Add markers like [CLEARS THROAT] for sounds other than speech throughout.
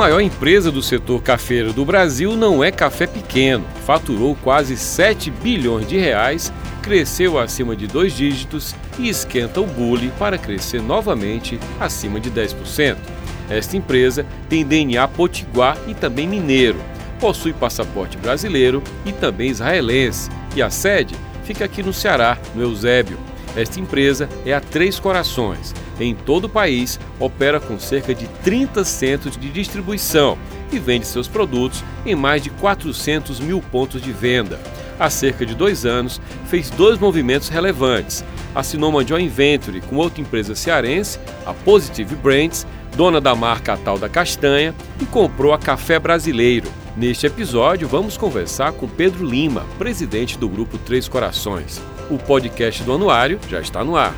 Maior empresa do setor cafeiro do Brasil não é café pequeno. Faturou quase 7 bilhões de reais, cresceu acima de dois dígitos e esquenta o bule para crescer novamente acima de 10%. Esta empresa tem DNA potiguar e também mineiro. Possui passaporte brasileiro e também israelense. E a sede fica aqui no Ceará, no Eusébio. Esta empresa é a Três Corações. Em todo o país, opera com cerca de 30 centros de distribuição e vende seus produtos em mais de 400 mil pontos de venda. Há cerca de dois anos, fez dois movimentos relevantes. Assinou uma joint venture com outra empresa cearense, a Positive Brands, dona da marca Tal da Castanha, e comprou a Café Brasileiro. Neste episódio, vamos conversar com Pedro Lima, presidente do Grupo Três Corações. O podcast do Anuário já está no ar.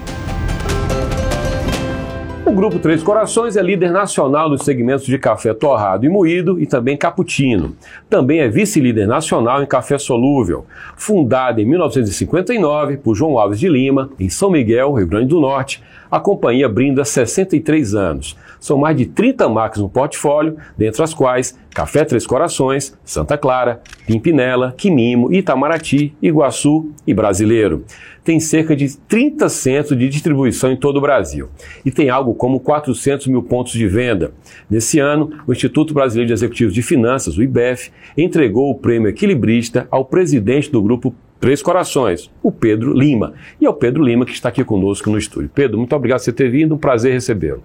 O Grupo Três Corações é líder nacional nos segmentos de café torrado e moído e também cappuccino. Também é vice-líder nacional em café solúvel. Fundada em 1959 por João Alves de Lima, em São Miguel, Rio Grande do Norte, a companhia brinda 63 anos. São mais de 30 marcas no portfólio, dentre as quais Café Três Corações, Santa Clara, Pimpinela, Quimimo, Itamaraty, Iguaçu e Brasileiro. Tem cerca de 30 centros de distribuição em todo o Brasil e tem algo como 400 mil pontos de venda. Nesse ano, o Instituto Brasileiro de Executivos de Finanças, o IBEF, entregou o prêmio Equilibrista ao presidente do grupo Três Corações, o Pedro Lima. E é o Pedro Lima que está aqui conosco no estúdio. Pedro, muito obrigado por você ter vindo, um prazer recebê-lo.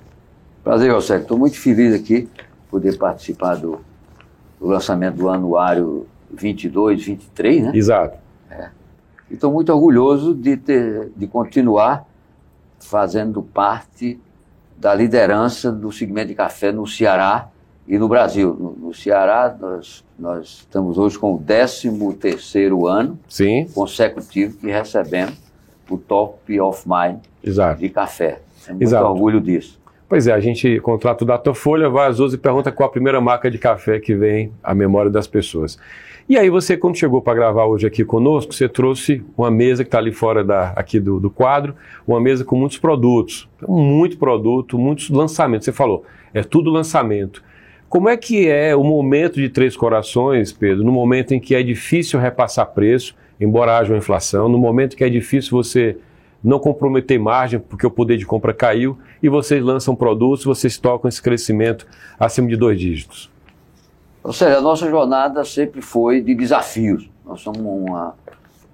Prazer, José. Estou muito feliz aqui poder participar do, do lançamento do anuário 22, 23, né? Exato. É. Estou muito orgulhoso de, ter, de continuar fazendo parte da liderança do segmento de café no Ceará e no Brasil. No, no Ceará, nós, nós, estamos hoje com o 13 terceiro ano Sim. consecutivo que recebemos o Top of Mind Exato. de café. É muito Exato. orgulho disso. Pois é, a gente contrata o Datafolha, vai às 12 e pergunta qual a primeira marca de café que vem à memória das pessoas. E aí você, quando chegou para gravar hoje aqui conosco, você trouxe uma mesa que está ali fora da, aqui do, do quadro, uma mesa com muitos produtos, muito produto, muitos lançamentos. Você falou, é tudo lançamento. Como é que é o momento de Três Corações, Pedro, no momento em que é difícil repassar preço, embora haja uma inflação, no momento que é difícil você não comprometer margem, porque o poder de compra caiu, e vocês lançam produtos, vocês tocam esse crescimento acima de dois dígitos? Ou seja, a nossa jornada sempre foi de desafios. Nós somos uma,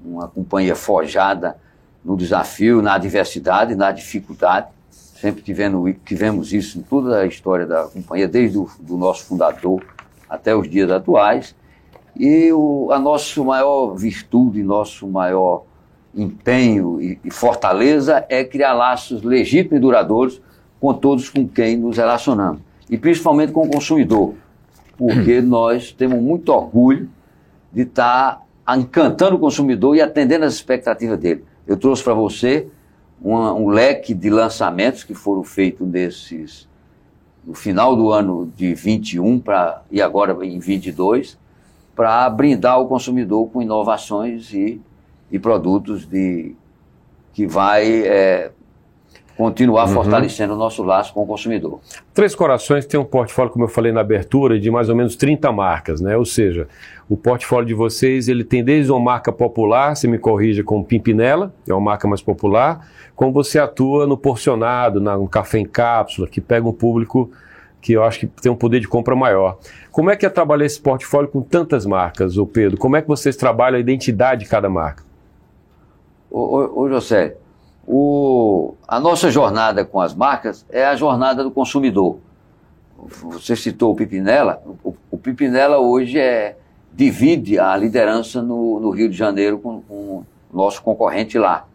uma companhia forjada no desafio, na adversidade, na dificuldade. Sempre tivemos, tivemos isso em toda a história da companhia, desde o nosso fundador até os dias atuais. E o, a nossa maior virtude, nosso maior empenho e, e fortaleza é criar laços legítimos e duradouros com todos com quem nos relacionamos. E principalmente com o consumidor, porque [CLEARS THROAT] nós temos muito orgulho de estar encantando o consumidor e atendendo as expectativas dele. Eu trouxe para você uma, um leque de lançamentos que foram feitos nesses no final do ano de 21 para e agora em 22 para brindar o consumidor com inovações e, e produtos de que vai é, continuar Uhum. fortalecendo o nosso laço com o consumidor. Três Corações tem um portfólio, como eu falei na abertura, de mais ou menos 30 marcas, né? Ou seja, o portfólio de vocês, ele tem desde uma marca popular, se me corrija, como Pimpinela, é uma marca mais popular, como você atua no porcionado, na, no café em cápsula, que pega um público que eu acho que tem um poder de compra maior. Como é que é trabalhar esse portfólio com tantas marcas, ô Pedro? Como é que vocês trabalham a identidade de cada marca? Ô, ô, José, o, a nossa jornada com as marcas é a jornada do consumidor. Você citou o Pipinela. O, o Pipinela hoje é, divide a liderança no, no Rio de Janeiro com, com o nosso concorrente lá.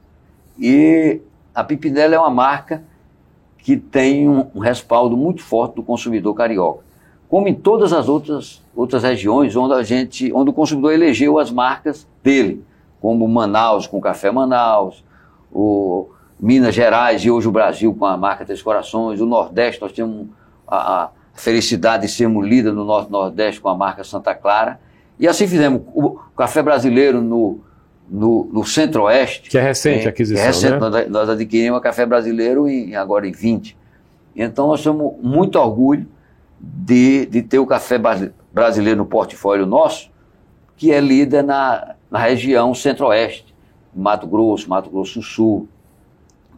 E a Pipinela é uma marca que tem um, um respaldo muito forte do consumidor carioca. como em todas as outras, outras regiões onde a gente, onde o consumidor elegeu as marcas dele, como Manaus com Café Manaus, o Minas Gerais e hoje o Brasil com a marca Três Corações, o Nordeste nós temos a, a felicidade de sermos líder no Norte Nordeste com a marca Santa Clara. E assim fizemos o café brasileiro no, no, no Centro-Oeste. Que é recente a aquisição. Que é recente, né? nós, nós adquirimos o café brasileiro em, agora em 20. Então nós temos muito orgulho de, de ter o café brasileiro no portfólio nosso, que é líder na, na região Centro-Oeste, Mato Grosso, Mato Grosso do Sul.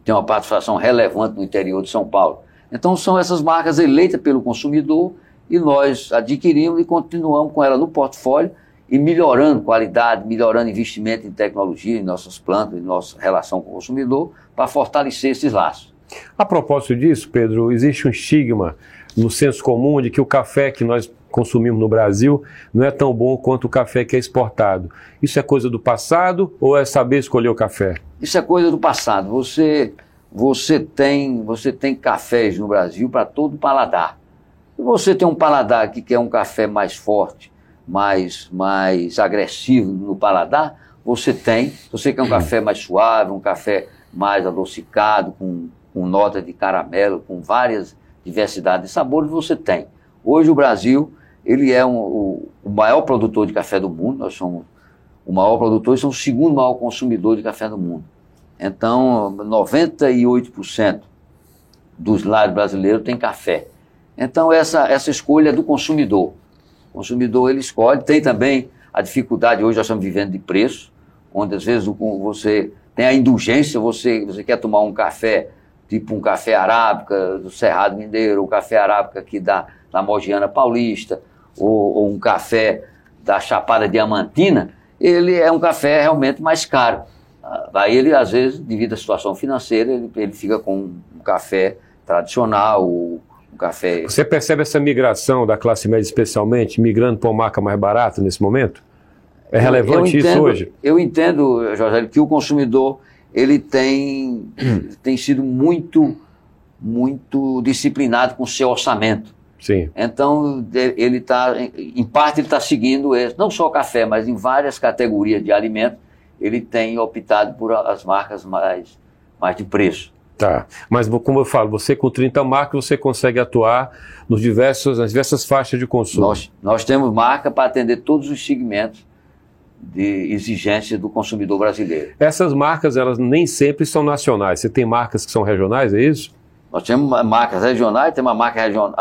Tem uma participação relevante no interior de São Paulo. Então são essas marcas eleitas pelo consumidor e nós adquirimos e continuamos com ela no portfólio e melhorando qualidade, melhorando investimento em tecnologia, em nossas plantas, em nossa relação com o consumidor, para fortalecer esses laços. A propósito disso, Pedro, existe um estigma no senso comum de que o café que nós consumimos no Brasil não é tão bom quanto o café que é exportado. Isso é coisa do passado ou é saber escolher o café? Isso é coisa do passado. Você você tem, você tem cafés no Brasil para todo paladar. Se você tem um paladar que quer um café mais forte, mais, mais agressivo no paladar, você tem. Se você quer um café mais suave, um café mais adocicado, com, com nota de caramelo, com várias diversidades de sabores, você tem. Hoje o Brasil ele é um, o, o, maior produtor de café do mundo, nós somos o maior produtor e somos o segundo maior consumidor de café do mundo. Então, 98% dos lares brasileiros tem café. Então, essa, essa escolha é do consumidor. O consumidor, ele escolhe. Tem também a dificuldade, hoje nós estamos vivendo de preço, onde às vezes você tem a indulgência, você, você quer tomar um café, tipo um café arábica do Cerrado Mineiro, um café arábica aqui da, da Mogiana Paulista, ou, ou um café da Chapada Diamantina, ele é um café realmente mais caro. Aí ele, às vezes, devido à situação financeira, ele, ele fica com um café tradicional, um café... Você percebe essa migração da classe média especialmente, migrando para uma marca mais barata nesse momento? É relevante entendo, isso hoje? Eu entendo, Jorge, que o consumidor ele tem, [CLEARS THROAT] tem sido muito, muito disciplinado com o seu orçamento. Sim. Então, ele está, em parte, ele está seguindo, não só o café, mas em várias categorias de alimentos, ele tem optado por as marcas mais, mais de preço. Tá, mas como eu falo, você com 30 marcas, você consegue atuar nos diversos, nas diversas faixas de consumo. Nós, nós temos marca para atender todos os segmentos de exigência do consumidor brasileiro. Essas marcas, elas nem sempre são nacionais. Você tem marcas que são regionais, é isso? Nós temos marcas regionais, temos marca regional,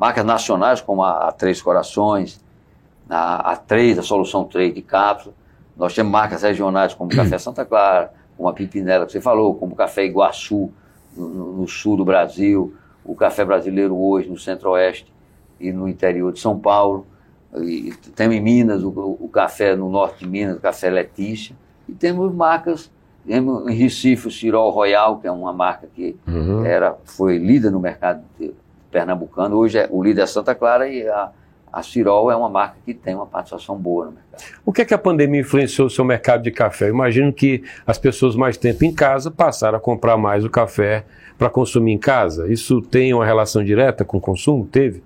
marcas nacionais como a, a Três Corações, a, a 3, a Solução 3 de cápsula. Nós temos marcas regionais como o Café [CLEARS THROAT] Santa Clara, como a Pipinela que você falou, como o Café Iguaçu, no, no sul do Brasil, o Café Brasileiro hoje no centro-oeste e no interior de São Paulo. E temos em Minas o, o, café no norte de Minas, o Café Letícia. E temos marcas, temos em Recife o Cirol Royal, que é uma marca que uhum. era, foi líder no mercado pernambucano. Hoje é, o líder é Santa Clara e a, a Cirol é uma marca que tem uma participação boa no mercado. O que é que a pandemia influenciou o seu mercado de café? Eu imagino que as pessoas mais tempo em casa passaram a comprar mais o café para consumir em casa. Isso tem uma relação direta com o consumo? Teve?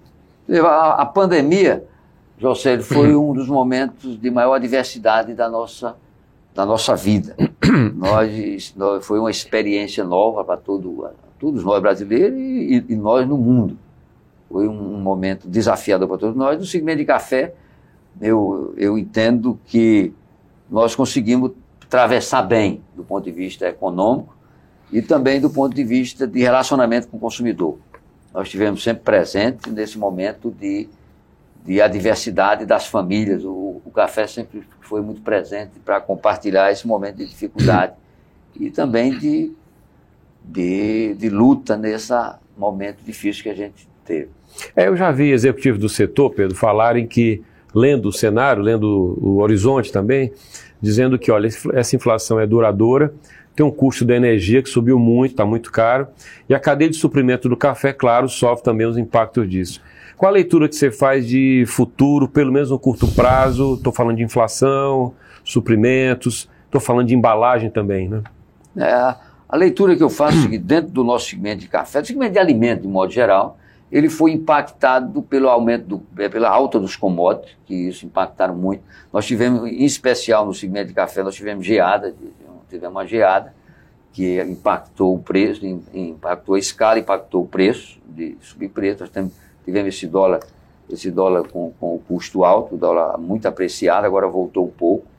A, a pandemia, José, foi um dos momentos de maior diversidade da nossa, da nossa vida. [CLEARS THROAT] nós, nós, foi uma experiência nova para todo, todos nós brasileiros e, e nós no mundo. Foi um momento desafiador para todos nós. No segmento de café, eu, eu entendo que nós conseguimos atravessar bem do ponto de vista econômico e também do ponto de vista de relacionamento com o consumidor. Nós estivemos sempre presentes nesse momento de, de adversidade das famílias. O, o café sempre foi muito presente para compartilhar esse momento de dificuldade e também de, de, de luta nesse momento difícil que a gente teve. É, eu já vi executivos do setor, Pedro, falarem que, lendo o cenário, lendo o horizonte também, dizendo que, olha, essa inflação é duradoura, tem um custo da energia que subiu muito, está muito caro, e a cadeia de suprimento do café, claro, sofre também os impactos disso. Qual a leitura que você faz de futuro, pelo menos no curto prazo? Estou falando de inflação, suprimentos, estou falando de embalagem também, né? É, a leitura que eu faço é dentro do nosso segmento de café, do segmento de alimento de modo geral, ele foi impactado pelo aumento, do, é, pela alta dos commodities, que isso impactaram muito. Nós tivemos, em especial no segmento de café, nós tivemos geada, tivemos uma geada, que impactou o preço, impactou a escala, impactou o preço, de subir preço. Nós tivemos esse dólar, esse dólar com, com o custo alto, o dólar muito apreciado, agora voltou um pouco.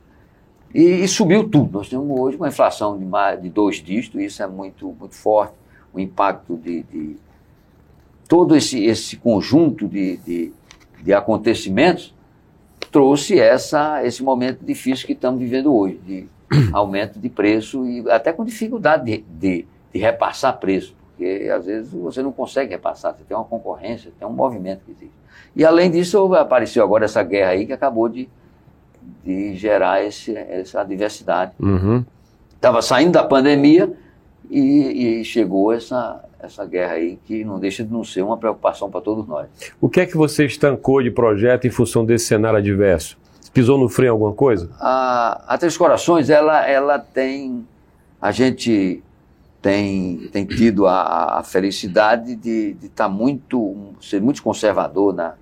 E, e, subiu tudo. Nós temos hoje uma inflação de, mais, de dois dígitos, isso é muito, muito forte. O impacto de, de todo esse, esse conjunto de, de, de, acontecimentos trouxe essa, esse momento difícil que estamos vivendo hoje, de [COUGHS] aumento de preço e até com dificuldade de, de, de repassar preço, porque às vezes você não consegue repassar, você tem uma concorrência, tem um movimento que existe. E além disso, apareceu agora essa guerra aí que acabou de, de gerar esse, essa diversidade. Estava uhum. saindo da pandemia e, e chegou essa, essa guerra aí, que não deixa de não ser uma preocupação para todos nós. O que é que você estancou de projeto em função desse cenário adverso? Pisou no freio alguma coisa? A, a Três Corações, ela, ela tem. A gente tem, tem tido a, a felicidade de estar tá muito. ser muito conservador na,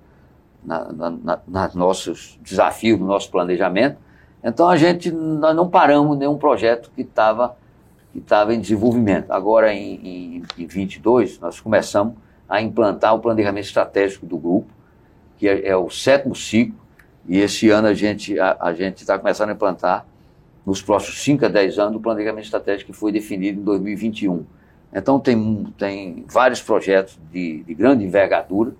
na, na, na, nos nossos desafios, no nosso planejamento. Então a gente nós não paramos nenhum projeto que estava que estava em desenvolvimento. Agora, em, em, em 22, nós começamos a implantar o planejamento estratégico do grupo, que é, é o sétimo ciclo, e esse ano a gente a, a gente está começando a implantar, nos próximos 5 a 10 anos, o planejamento estratégico que foi definido em 2021. Então, tem, tem vários projetos de, de grande envergadura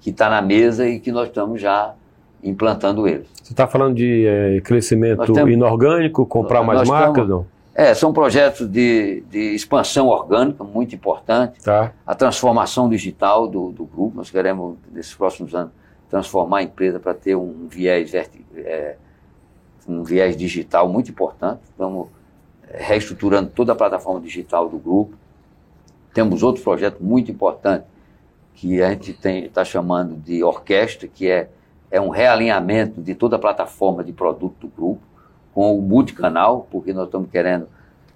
que está na mesa e que nós estamos já implantando eles. Você está falando de é, crescimento temos, inorgânico, comprar mais marcas, não? É, são projetos de, de expansão orgânica, muito importante. Tá. A transformação digital do, do grupo. Nós queremos, nesses próximos anos, transformar a empresa para ter um viés, é, um viés digital muito importante. Estamos é, reestruturando toda a plataforma digital do grupo. Temos outro projeto muito importante que a gente está chamando de orquestra, que é, é um realinhamento de toda a plataforma de produto do grupo com o multicanal, porque nós estamos querendo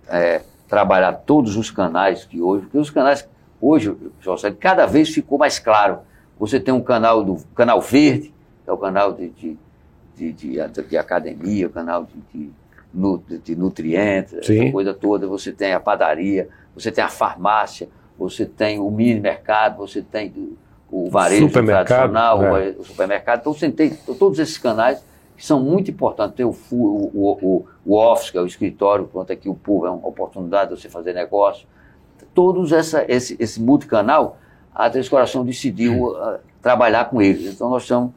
é, trabalhar todos os canais que hoje, porque os canais hoje, José, cada vez ficou mais claro. Você tem um canal do canal verde, que é o canal de, de, de, de, de academia, o canal de, de, de nutrientes, Sim. essa coisa toda. Você tem a padaria, você tem a farmácia, você tem o mini mercado, você tem o varejo tradicional, é. o supermercado. Então você tem todos esses canais que são muito importantes. Tem o, o, o, o office, que é o escritório, pronto, aqui o pool é uma oportunidade de você fazer negócio. Todos essa, esse, esse multicanal, a Três Coração decidiu uh, trabalhar com eles. Então nós estamos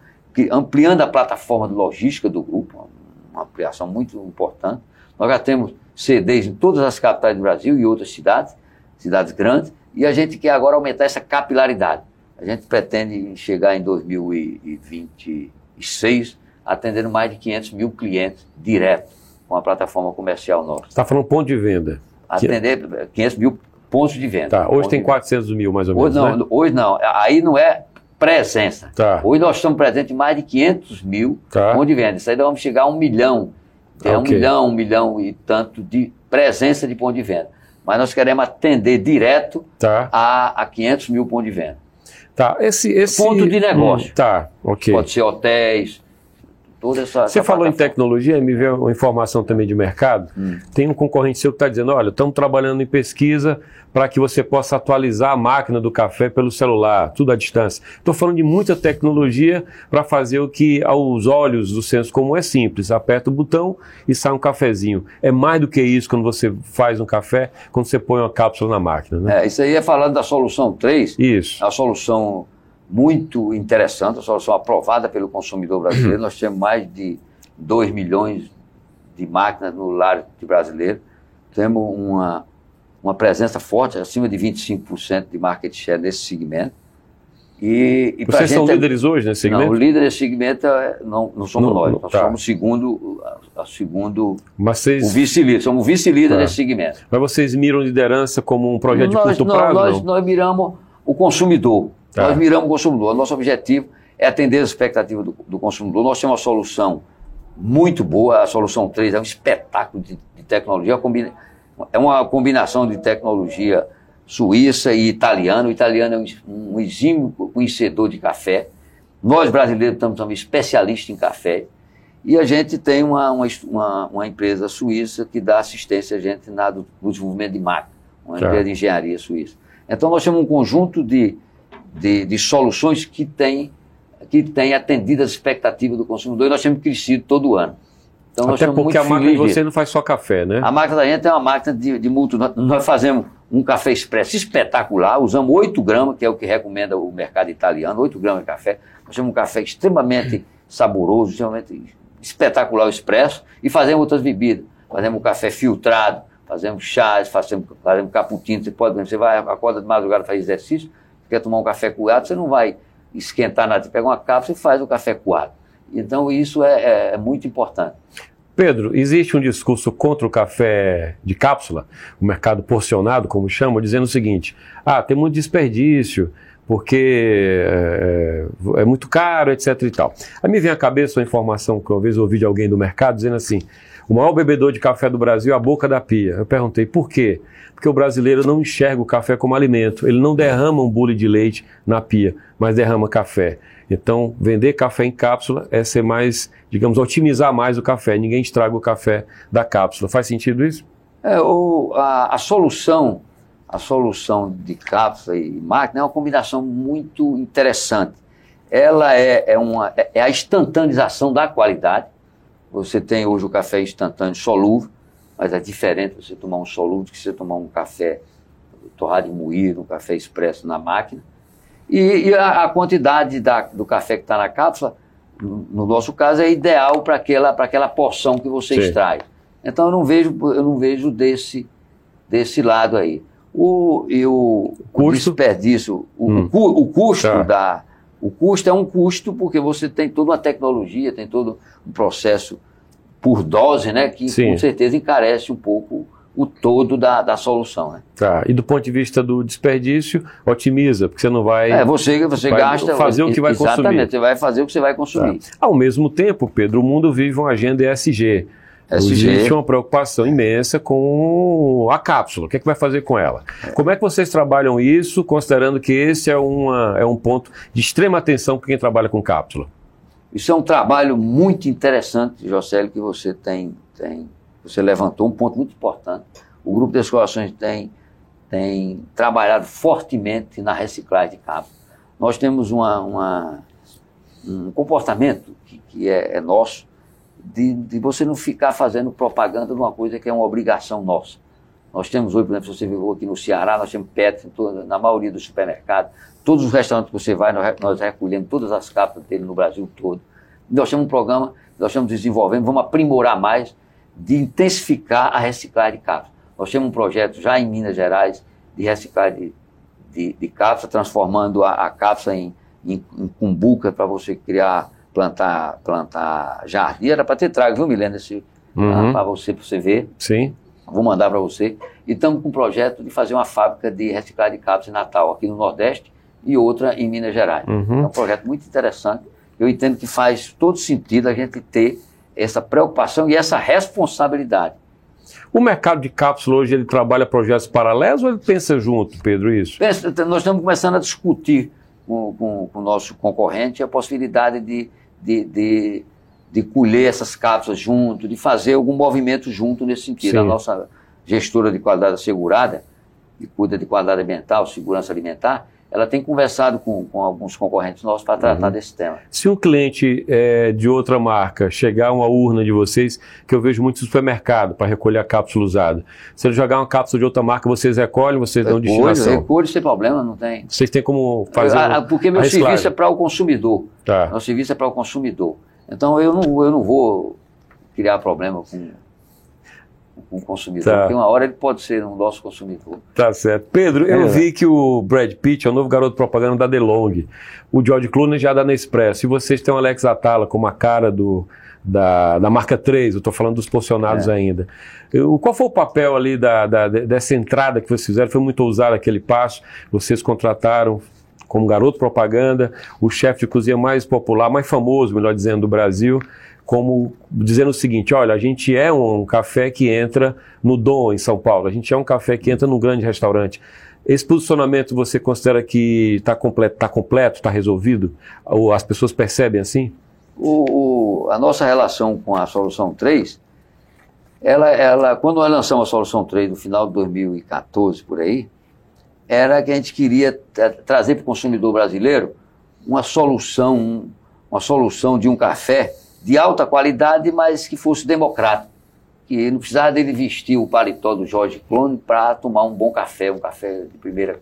ampliando a plataforma de logística do grupo, uma ampliação muito importante. Nós já temos CDs em todas as capitais do Brasil e outras cidades, cidades grandes, e a gente quer agora aumentar essa capilaridade. A gente pretende chegar em 2026 atendendo mais de 500 mil clientes direto com a plataforma comercial nossa. Você está falando ponto de venda? Atender 500 mil pontos de venda. Tá, hoje tem 400 mil mais ou menos, hoje não, né? Hoje não, aí não é presença. Tá. Hoje nós estamos presentes em mais de 500 mil tá. pontos de venda. Isso aí nós vamos chegar a um milhão, é okay. um milhão, um milhão e tanto de presença de ponto de venda. Mas nós queremos atender direto tá. a, a 500 mil pontos de venda. Tá, esse, esse... Ponto de negócio. Hum, tá, ok. Pode ser hotéis, toda essa. Você essa falou em tecnologia, me veio uma informação também de mercado. Hum. Tem um concorrente seu que está dizendo: olha, estamos trabalhando em pesquisa para que você possa atualizar a máquina do café pelo celular, tudo à distância. Estou falando de muita tecnologia para fazer o que aos olhos do senso comum é simples: aperta o botão e sai um cafezinho. É mais do que isso quando você faz um café, quando você põe uma cápsula na máquina. Né? É, isso aí é falando da solução 3. Isso. A solução muito interessante, a solução aprovada pelo consumidor brasileiro. [CLEARS THROAT] Nós temos mais de 2 milhões de máquinas no lar de brasileiro. Temos uma, uma presença forte, acima de 25% de market share nesse segmento. E, e Vocês são é líderes é, hoje nesse segmento? Não, o líder desse segmento é, não, não somos não, nós. Nós tá. somos segundo, a, a segundo vocês... o vice-líder. Somos vice-líder tá. nesse segmento. Mas vocês miram liderança como um projeto nós, de curto prazo? Nós, nós miramos o consumidor. Tá. Nós miramos o consumidor. Nosso objetivo é atender as expectativas do, do, consumidor. Nós temos uma solução muito boa, a solução 3 é um espetáculo de, de tecnologia, é uma combinação de tecnologia Suíça e italiano. O italiano é um, um exímio conhecedor de café. Nós brasileiros estamos também especialistas em café. E a gente tem uma, uma, uma, empresa suíça que dá assistência a gente na, no desenvolvimento de máquina, uma tá. empresa de engenharia suíça. Então nós temos um conjunto de, de, de soluções que tem, que tem atendido as expectativas do consumidor e nós temos crescido todo ano. Então, Até porque a máquina de você não faz só café, né? A máquina da gente é uma máquina de, de multi. Nós fazemos um café expresso espetacular, usamos 8 gramas, que é o que recomenda o mercado italiano, 8 gramas de café. Nós temos um café extremamente saboroso, extremamente espetacular o expresso, e fazemos outras bebidas. Fazemos café filtrado, fazemos chás, fazemos, fazemos cappuccino. Você pode, você vai, acorda de madrugada, faz exercício, quer tomar um café coado, você não vai esquentar nada, você pega uma cápsula e faz o café coado. Então isso é, é, é muito importante. Pedro, existe um discurso contra o café de cápsula, o mercado porcionado, como chamam, dizendo o seguinte: ah, tem muito desperdício, porque é, é, muito caro, etc e tal. Aí me vem à cabeça uma informação que uma vez ouvi de alguém do mercado dizendo assim: o maior bebedor de café do Brasil é a boca da pia. Eu perguntei por quê? Porque o brasileiro não enxerga o café como alimento. Ele não derrama um bule de leite na pia, mas derrama café. Então, vender café em cápsula é ser mais, digamos, otimizar mais o café. Ninguém estraga o café da cápsula. Faz sentido isso? É, o, a, a solução a solução de cápsula e máquina é uma combinação muito interessante. Ela é, é, uma, é a instantanização da qualidade. Você tem hoje o café instantâneo solúvel, mas é diferente você tomar um solúvel do que você tomar um café torrado e moído, um café expresso na máquina. E, e a, a, quantidade da, do café que está na cápsula, no, no, nosso caso, é ideal para aquela, aquela porção que você Sim. extrai. Então eu não vejo, eu não vejo desse, desse lado aí. O, e o, o desperdício, o, hum. o, o custo tá. da. O custo é um custo porque você tem toda uma tecnologia, tem todo um processo por dose, né? Que Sim. com certeza encarece um pouco o todo da, da solução. Né? Tá. E do ponto de vista do desperdício, otimiza, porque você não vai. É, você, você vai gasta. Fazer o que vai exatamente, consumir. Exatamente, você vai fazer o que você vai consumir. Tá. Ao mesmo tempo, Pedro, o mundo vive uma agenda ESG. SG. Existe uma preocupação imensa com a cápsula. O que, é que vai fazer com ela? Como é que vocês trabalham isso, considerando que esse é, uma, é um ponto de extrema atenção para quem trabalha com cápsula? Isso é um trabalho muito interessante, Josélio, que você tem, tem. Você levantou um ponto muito importante. O Grupo de Escolações tem, tem trabalhado fortemente na reciclagem de cápsula. Nós temos uma, uma um comportamento que, que é, é nosso, de, de, você não ficar fazendo propaganda de uma coisa que é uma obrigação nossa. Nós temos hoje, por exemplo, você viveu aqui no Ceará, nós temos PET na maioria dos supermercados. Todos os restaurantes que você vai, nós, nós recolhemos todas as capas dele no Brasil todo. Nós temos um programa, nós estamos desenvolvendo, vamos aprimorar mais, de intensificar a reciclagem de capas. Nós temos um projeto já em Minas Gerais de reciclagem de, de, de cápsula, transformando a, a cápsula em, em, em cumbuca para você criar plantar, plantar jardim, era para ter trago, viu, Milena? Uhum. Para você, para você ver. Sim. Vou mandar para você. E estamos com um projeto de fazer uma fábrica de reciclagem de cápsulas em Natal, aqui no Nordeste, e outra em Minas Gerais. Uhum. É um projeto muito interessante. Eu entendo que faz todo sentido a gente ter essa preocupação e essa responsabilidade. O mercado de cápsula hoje ele trabalha projetos paralelos ou ele pensa junto, Pedro, isso? Pensa, nós estamos começando a discutir com, com, com o nosso concorrente a possibilidade de de, de, de colher essas cápsulas junto, de fazer algum movimento junto nesse sentido. Sim. A nossa gestora de qualidade assegurada, que cuida de qualidade ambiental, segurança alimentar, ela tem conversado com, com alguns concorrentes nossos para tratar uhum. desse tema. Se um cliente é, de outra marca chegar a uma urna de vocês, que eu vejo muito no supermercado para recolher a cápsula usada, se ele jogar uma cápsula de outra marca, vocês recolhem, vocês recolho, dão destinação? Recolho sem problema, não tem. Vocês têm como fazer ah, Porque meu serviço é para o consumidor. Tá. Meu serviço é para o consumidor. Então eu não, eu não vou criar problema com com o consumidor, tá. porque uma hora ele pode ser um nosso consumidor. Tá certo. Pedro, eu é. vi que o Brad Pitt é o novo garoto propaganda da DeLong. O George Clooney já dá na Express. E vocês têm o Alex Atala como a cara do, da, da marca 3, eu estou falando dos posicionados é. ainda. Eu, qual foi o papel ali da, da, dessa entrada que vocês fizeram? Foi muito ousado aquele passo? Vocês contrataram como garoto propaganda, o chefe de cozinha mais popular, mais famoso, melhor dizendo, do Brasil como dizendo o seguinte: olha, a gente é um, café que entra no Dom, em São Paulo, a gente é um café que entra num grande restaurante. Esse posicionamento você considera que está completo, está completo, está resolvido? Ou as pessoas percebem assim? O, o, a nossa relação com a solução 3, ela, ela, quando nós lançamos a solução 3 no final de 2014, por aí, era que a gente queria trazer para o consumidor brasileiro uma solução, uma solução de um café de alta qualidade, mas que fosse democrático. Que não precisava dele vestir o paletó do Jorge Clone para tomar um bom café, um café de primeira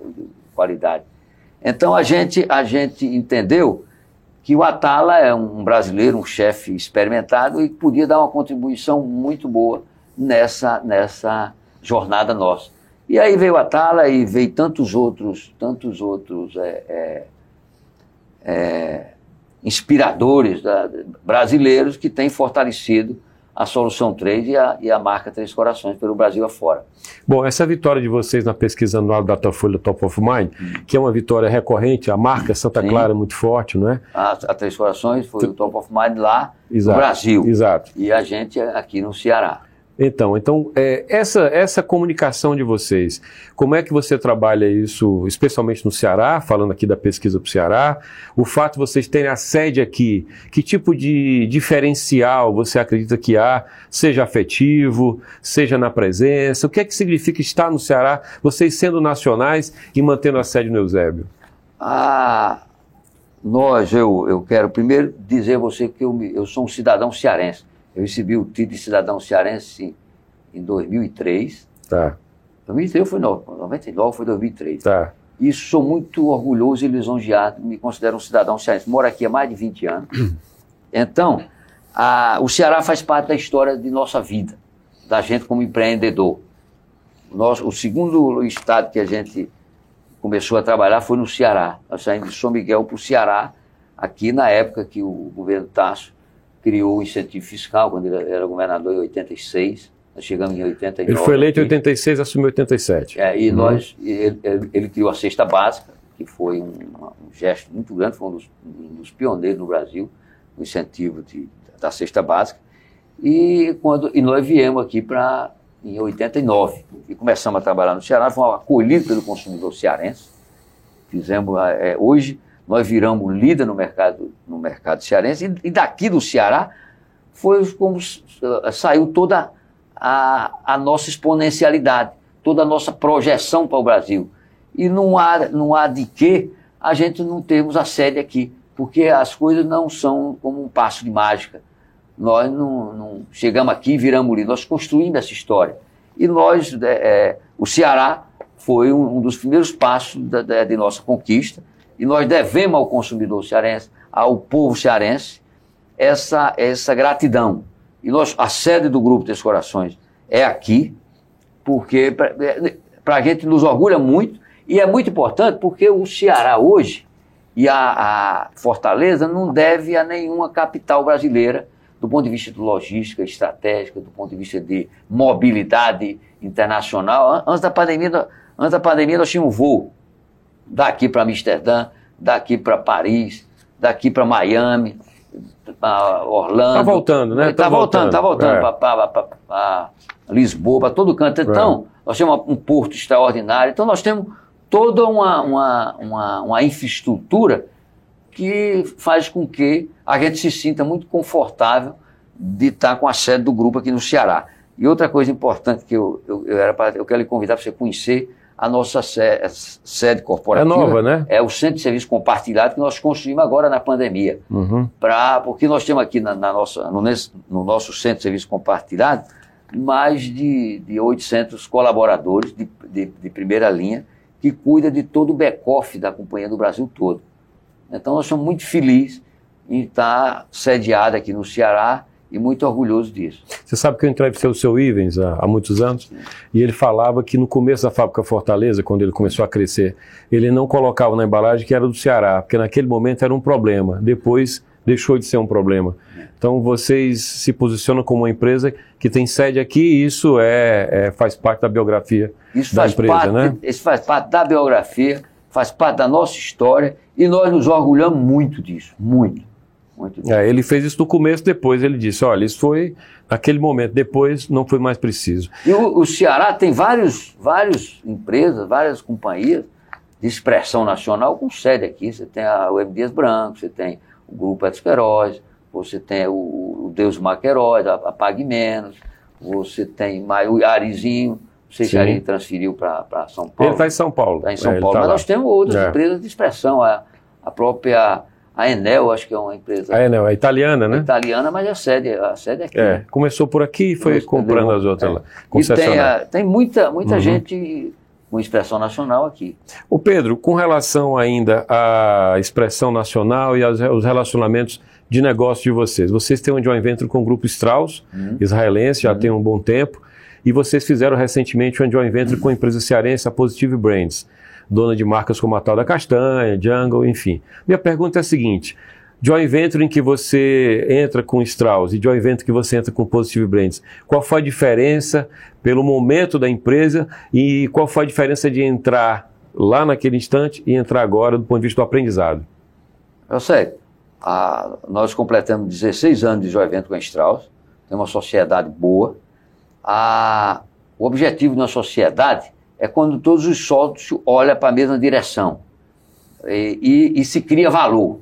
qualidade. Então a gente, a gente entendeu que o Atala é um brasileiro, um chefe experimentado e podia dar uma contribuição muito boa nessa, nessa jornada nossa. E aí veio a Atala e veio tantos outros, tantos outros é, é, é, inspiradores da, brasileiros que têm fortalecido a Solução 3 e a, e a marca Três Corações pelo Brasil afora. Bom, essa vitória de vocês na pesquisa anual da Datafolha Top of Mind, hum. que é uma vitória recorrente, a marca Santa Sim. Clara é muito forte, não é? A, a Três Corações foi o Top of Mind lá Exato. no Brasil. Exato. E a gente aqui no Ceará. Então, então é, essa, essa comunicação de vocês, como é que você trabalha isso, especialmente no Ceará, falando aqui da pesquisa para o Ceará, o fato de vocês terem a sede aqui, que tipo de diferencial você acredita que há, seja afetivo, seja na presença, o que é que significa estar no Ceará, vocês sendo nacionais e mantendo a sede no Eusébio? Ah, nós, eu, eu quero primeiro dizer a você que eu, eu sou um cidadão cearense eu recebi o título de cidadão cearense em 2003. Tá. 2003 foi 99, foi 2003. Tá. E sou muito orgulhoso e lisonjeado, me considero um cidadão cearense. Moro aqui há mais de 20 anos. [CLEARS THROAT] Então, a, o Ceará faz parte da história de nossa vida, da gente como empreendedor. Nosso, o segundo estado que a gente começou a trabalhar foi no Ceará. Nós saímos de São Miguel para o Ceará, aqui na época que o governo Tasso criou o incentivo fiscal quando ele era governador em 86. Nós chegamos em 89. Ele foi eleito em 86, assumiu em 87. É, e uhum. nós, ele, ele, criou a cesta básica, que foi um, um, gesto muito grande, foi um dos, um dos pioneiros no Brasil, o incentivo de, da cesta básica. E, quando, e nós viemos aqui para em 89 e começamos a trabalhar no Ceará, fomos acolhidos pelo consumidor cearense. Fizemos, é, hoje, nós viramos líder no mercado, no mercado cearense, e, e daqui do Ceará foi como saiu toda a, a nossa exponencialidade, toda a nossa projeção para o Brasil. E não há, não há de que a gente não termos a sede aqui, porque as coisas não são como um passo de mágica. Nós não, não chegamos aqui e viramos líder, nós construímos essa história. E nós, é, é, o Ceará foi um, um, dos primeiros passos da, da, de nossa conquista, e nós devemos ao consumidor cearense, ao povo cearense, essa, essa gratidão. E nós, a sede do Grupo dos Corações é aqui, porque para a gente nos orgulha muito, e é muito importante porque o Ceará hoje e a, a, Fortaleza não deve a nenhuma capital brasileira do ponto de vista de logística estratégica, do ponto de vista de mobilidade internacional. Antes da pandemia, antes da pandemia nós tínhamos um voo daqui para Amsterdã, daqui para Paris, daqui para Miami, para Orlando. Está voltando, né? Está tá voltando, está voltando, tá voltando é. para Lisboa, para todo canto. Então, é. nós temos um porto extraordinário. Então, nós temos toda uma, uma, uma, uma infraestrutura que faz com que a gente se sinta muito confortável de estar com a sede do grupo aqui no Ceará. E outra coisa importante que eu, eu, eu, era pra, eu quero lhe convidar para você conhecer a nossa sede, corporativa. É nova, né? É o Centro de Serviço Compartilhado que nós construímos agora na pandemia. Uhum. Pra, porque nós temos aqui na, na nossa, no, no, nosso Centro de Serviço Compartilhado mais de, de 800 colaboradores de, de, de primeira linha que cuida de todo o back-off da Companhia do Brasil todo. Então nós somos muito felizes em estar sediado aqui no Ceará e muito orgulhoso disso. Você sabe que eu entrevistei o seu Ivens há, há muitos anos Sim. e ele falava que no começo da fábrica Fortaleza, quando ele começou a crescer, ele não colocava na embalagem que era do Ceará, porque naquele momento era um problema. Depois deixou de ser um problema. Então vocês se posicionam como uma empresa que tem sede aqui e isso é, é faz parte da biografia isso da empresa, parte, né? Isso faz parte da biografia, faz parte da nossa história e nós nos orgulhamos muito disso, muito. É, ele fez isso no começo, depois ele disse, olha, isso foi naquele momento, depois não foi mais preciso. E o, o Ceará tem vários, várias empresas, várias companhias de expressão nacional com sede aqui. Você tem a, M. Dias Branco, você tem o Grupo Etisqueiroz, você tem o, o Deus Maqueróis, a, a Pague Menos, você tem o Arizinho, não sei se. Ari transferiu para São Ele Paulo. está em São Paulo. Está em São É, ele Paulo. tá Mas lá. nós temos outras É. empresas de expressão. A, a própria a Enel, acho que é uma empresa É, não, é italiana, né? italiana, mas a sede, a sede é aqui. É, começou por aqui e foi comprando as outras É. lá. E tem, a- tem muita, muita Uhum. gente com expressão nacional aqui. O Pedro, com relação ainda à expressão nacional e aos aos relacionamentos de negócio de vocês, vocês têm um joint venture com o grupo Strauss, Uhum. israelense, já tem um bom tempo, e vocês fizeram recentemente um joint venture com a empresa cearense, a Positive Brands, dona de marcas como a Tal da Castanha, Jungle, enfim. Minha pergunta é a seguinte: joint venture em que você entra com Strauss e joint venture que você entra com Positive Brands, qual foi a diferença pelo momento da empresa e qual foi a diferença de entrar lá naquele instante e entrar agora do ponto de vista do aprendizado? Eu sei, nós completamos 16 anos de joint venture com a Strauss, tem uma sociedade boa. O objetivo da sociedade é quando todos os sócios olham para a mesma direção e, e- e se cria valor.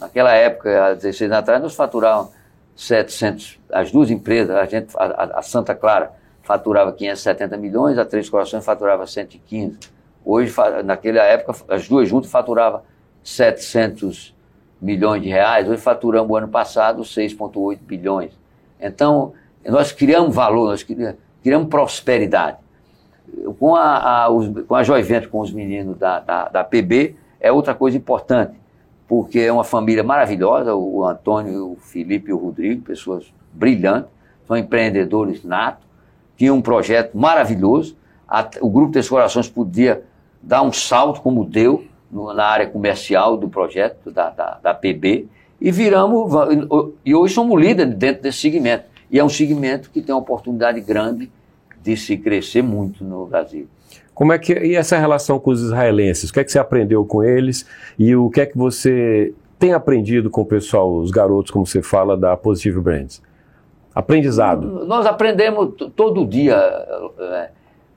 Naquela época, há 16 anos atrás, nós faturávamos 700, as duas empresas, a, gente, a, a- Santa Clara faturava 570 milhões, a Três Corações faturava 115. Hoje, naquela época, as duas juntas faturavam 700 milhões de reais, hoje faturamos o ano passado 6,8 bilhões. Então, nós criamos valor, nós cri- criamos prosperidade. Com a, a, os, com a Joy Venture, com os meninos da, da, da PB, é outra coisa importante, porque é uma família maravilhosa, o Antônio, o Felipe e o Rodrigo, pessoas brilhantes, são empreendedores natos, tinham um projeto maravilhoso, a- o Grupo Três Corações podia dar um salto como deu no- na área comercial do projeto da, da, da PB e viramos, e hoje somos líderes dentro desse segmento. E é um segmento que tem uma oportunidade grande de se crescer muito no Brasil. Como é que e essa relação com os israelenses? O que é que você aprendeu com eles e o que é que você tem aprendido com o pessoal, os garotos, como você fala, da Positive Brands? Aprendizado. Nós aprendemos todo dia, é,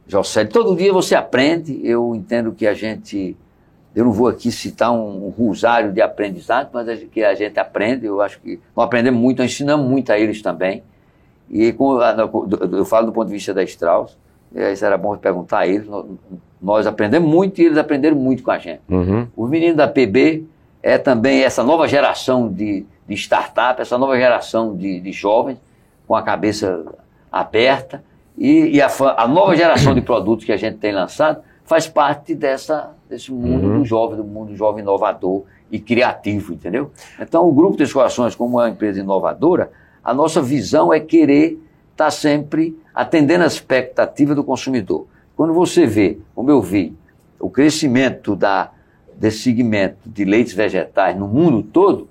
José, todo dia você aprende. Eu entendo que a gente, eu não vou aqui citar um, um rosário de aprendizado, mas a que a gente aprende, eu acho que nós aprendemos muito, nós ensinamos muito a eles também. E com, a- no- eu falo do ponto de vista da Strauss, é, isso era bom perguntar a eles, nós, aprendemos muito e eles aprenderam muito com a gente. Uhum. Os meninos da PB é também essa nova geração de, de startup, essa nova geração de, de jovens com a cabeça aberta e, e a, a nova geração de produtos que a gente tem lançado faz parte dessa, desse mundo Uhum. do jovem, do mundo jovem inovador e criativo, entendeu? Então, o Grupo Três Corações, como é uma empresa inovadora, a nossa visão é querer estar sempre atendendo a expectativa do consumidor. Quando você vê, como eu vi, o crescimento da, desse segmento de leites vegetais no mundo todo,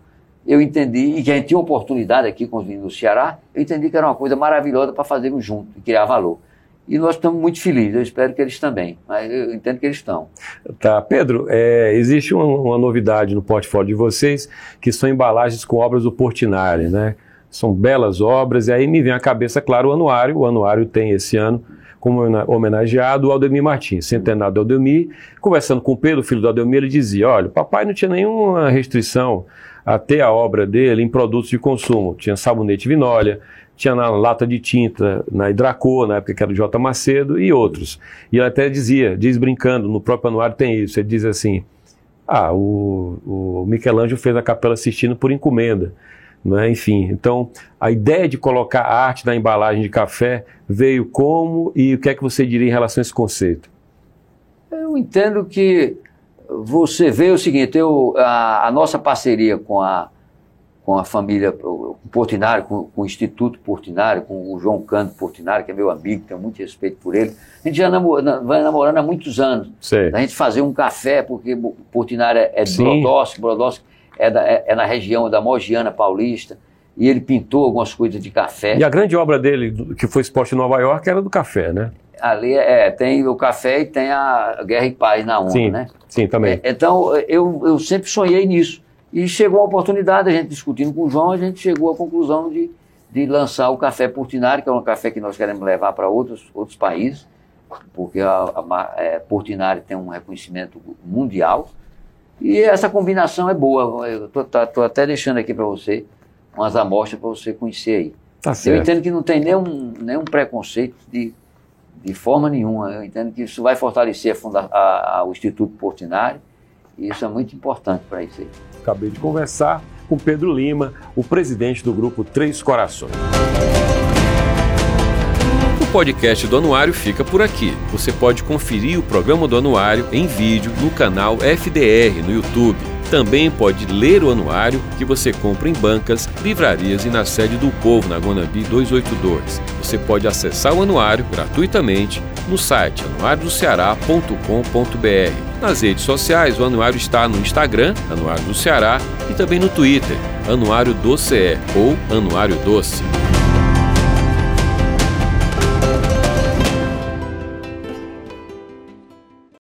eu entendi, e que a gente tinha uma oportunidade aqui com os do Ceará, eu entendi que era uma coisa maravilhosa para fazermos junto e criar valor. E nós estamos muito felizes, eu espero que eles também, mas eu entendo que eles estão. Tá, Pedro, é, existe uma, uma novidade no portfólio de vocês, que são embalagens com obras do Portinari, né? São belas obras, e aí me vem à cabeça, claro, o anuário. O anuário tem esse ano como homena- homenageado o Aldemir Martins, centenário do Aldemir. Conversando com o Pedro, filho do Aldemir, ele dizia: olha, o papai não tinha nenhuma restrição a ter a obra dele em produtos de consumo. Tinha sabonete vinólia, tinha na lata de tinta, na Hidracor, na época que era o J. Macedo, e outros. E ele até dizia, diz brincando, no próprio anuário tem isso, ele diz assim, ah, o, o Michelangelo fez a Capela Sistina por encomenda, né? enfim. Então, a ideia de colocar arte na embalagem de café veio como e o que é que você diria em relação a esse conceito? Eu entendo que você vê o seguinte, eu, a, a nossa parceria com a, com a família Portinari, com, com o Instituto Portinari, com o João Canto Portinari, que é meu amigo, tenho muito respeito por ele. A gente já namor, vai namorando há muitos anos. Sei. A gente fazer um café, porque Portinari é, é de Sim. Brodowski, Brodowski é, da- é- é na região da Mogiana Paulista, e ele pintou algumas coisas de café. E a grande obra dele, que foi exposta em Nova York, era do café, né? Ali é, tem o café e tem a Guerra e Paz na ONU, Sim, né? sim, também. É, Então, eu, eu sempre sonhei nisso. E chegou a oportunidade, a gente discutindo com o João, a gente chegou à conclusão de, de lançar o café Portinari, que é um café que nós queremos levar para outros, outros países, porque a, a é, Portinari tem um reconhecimento mundial. E essa combinação é boa. Eu estou tá, até deixando aqui para você umas amostras para você conhecer aí. Tá certo. Eu entendo que não tem nenhum, nenhum preconceito de, de forma nenhuma. Eu entendo que isso vai fortalecer a a, a, o Instituto Portinari e isso é muito importante para isso aí. Acabei de conversar com Pedro Lima, o presidente do grupo Três Corações. Podcast do Anuário fica por aqui. Você pode conferir o programa do Anuário em vídeo no canal FDR no YouTube. Também pode ler o anuário que você compra em bancas, livrarias e na sede do Povo, na Guanambi 282. Você pode acessar o anuário gratuitamente no site anuariodoceará.com.br. Nas redes sociais, o anuário está no Instagram, Anuário do Ceará, e também no Twitter, Anuário do CE ou Anuário Doce.